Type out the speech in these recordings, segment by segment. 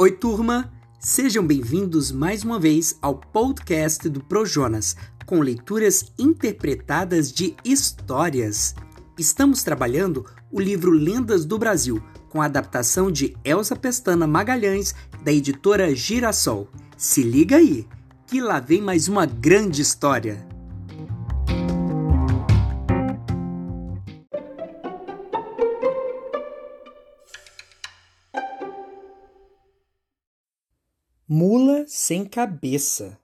Oi, turma! Sejam bem-vindos mais uma vez ao podcast do Projonas, com leituras interpretadas de histórias. Estamos trabalhando o livro Lendas do Brasil, com a adaptação de Elsa Pestana Magalhães, da editora Girassol. Se liga aí, que lá vem mais uma grande história. Mula sem cabeça.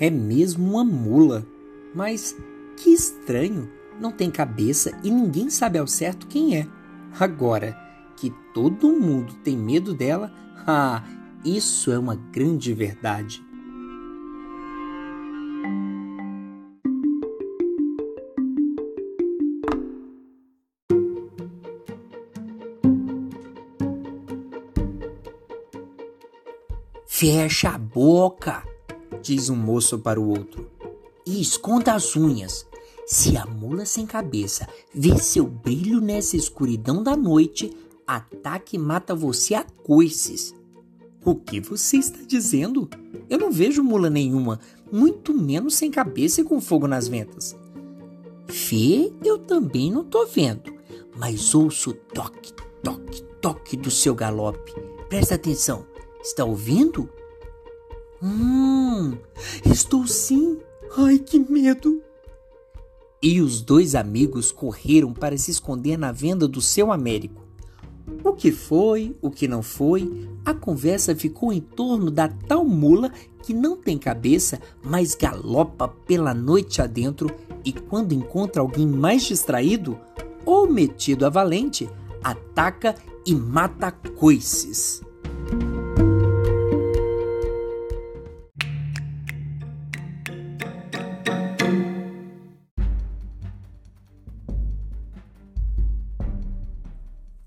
É mesmo uma mula. Mas que estranho, não tem cabeça e ninguém sabe ao certo quem é. Agora, que todo mundo tem medo dela, ah, isso é uma grande verdade. Fecha a boca, diz um moço para o outro, e esconda as unhas. Se a mula sem cabeça vê seu brilho nessa escuridão da noite, ataque e mata você a coices. O que você está dizendo? Eu não vejo mula nenhuma, muito menos sem cabeça e com fogo nas ventas. Fê, eu também não tô vendo, mas ouço toque, toque, toque do seu galope. Presta atenção. Está ouvindo? Hum, estou sim. Ai, que medo. E os dois amigos correram para se esconder na venda do seu Américo. O que foi, o que não foi, a conversa ficou em torno da tal mula que não tem cabeça, mas galopa pela noite adentro e quando encontra alguém mais distraído ou metido a valente, ataca e mata coices.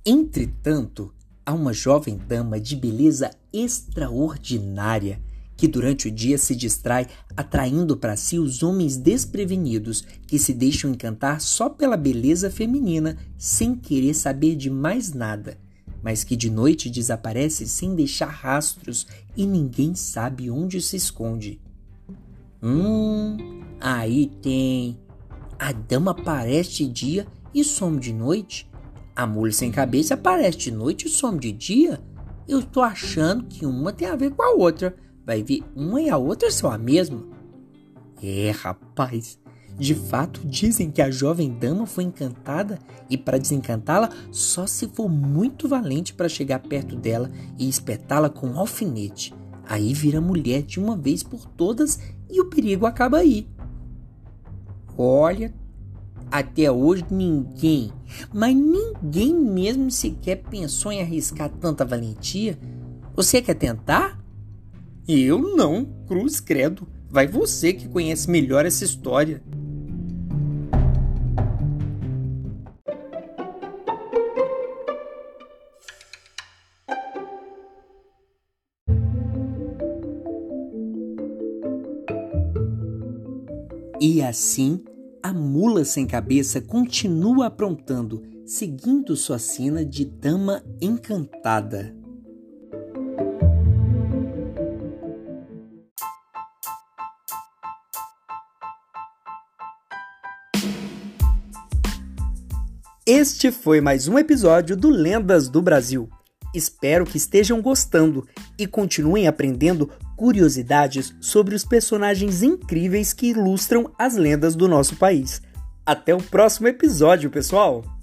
Entretanto, há uma jovem dama de beleza extraordinária que durante o dia se distrai atraindo para si os homens desprevenidos que se deixam encantar só pela beleza feminina sem querer saber de mais nada, mas que de noite desaparece sem deixar rastros e ninguém sabe onde se esconde. Hum, aí tem. A dama aparece de dia e some de noite a mula sem cabeça aparece de noite e some de dia. Eu estou achando que uma tem a ver com a outra. Vai ver, uma e a outra são a mesma. É, rapaz. De fato, dizem que a jovem dama foi encantada e para desencantá-la, só se for muito valente para chegar perto dela e espetá-la com um alfinete. Aí vira mulher de uma vez por todas e o perigo acaba aí. Olha, até hoje ninguém, mas ninguém mesmo sequer pensou em arriscar tanta valentia. Você quer tentar? Eu não, cruz credo. Vai você que conhece melhor essa história. E assim a mula sem cabeça continua aprontando, seguindo sua sina de dama encantada. Este foi mais um episódio do Lendas do Brasil. Espero que estejam gostando e continuem aprendendo curiosidades sobre os personagens incríveis que ilustram as lendas do nosso país. Até o próximo episódio, pessoal!